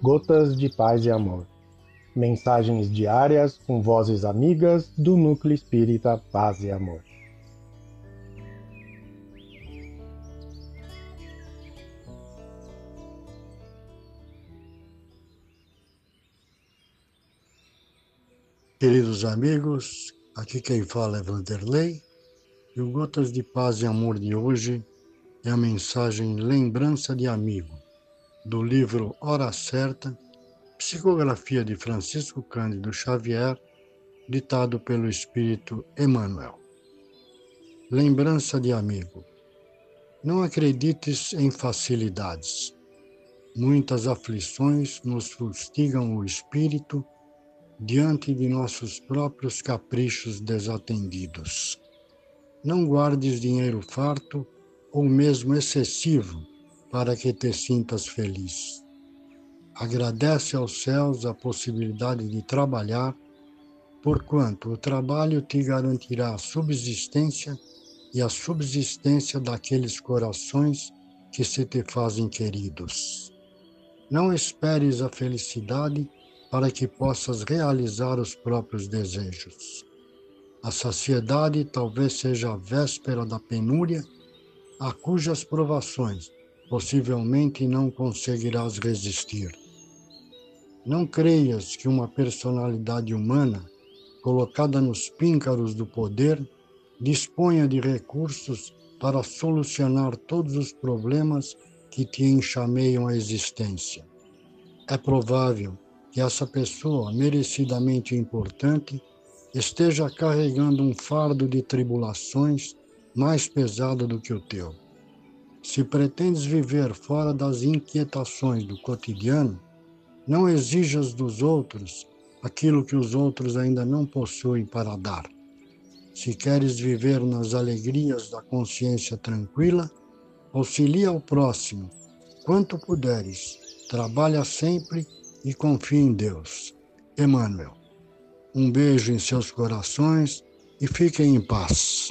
Gotas de Paz e Amor. Mensagens diárias com vozes amigas do Núcleo Espírita Paz e Amor. Queridos amigos, aqui quem fala é Vanderlei e o Gotas de Paz e Amor de hoje é a mensagem Lembrança de Amigo, do livro Hora Certa, psicografia de Francisco Cândido Xavier, ditado pelo Espírito Emmanuel. Lembrança de Amigo. Não acredites em facilidades. Muitas aflições nos fustigam o espírito diante de nossos próprios caprichos desatendidos. Não guardes dinheiro farto ou mesmo excessivo para que te sintas feliz. Agradece aos céus a possibilidade de trabalhar, porquanto o trabalho te garantirá a subsistência e a subsistência daqueles corações que se te fazem queridos. Não esperes a felicidade para que possas realizar os próprios desejos. A saciedade talvez seja a véspera da penúria, a cujas provações possivelmente não conseguirás resistir. Não creias que uma personalidade humana, colocada nos píncaros do poder, disponha de recursos para solucionar todos os problemas que te enxameiam a existência. É provável que essa pessoa merecidamente importante esteja carregando um fardo de tribulações mais pesado do que o teu. Se pretendes viver fora das inquietações do cotidiano, não exijas dos outros aquilo que os outros ainda não possuem para dar. Se queres viver nas alegrias da consciência tranquila, auxilia ao próximo quanto puderes, trabalha sempre e confie em Deus. Emmanuel. Um beijo em seus corações e fiquem em paz.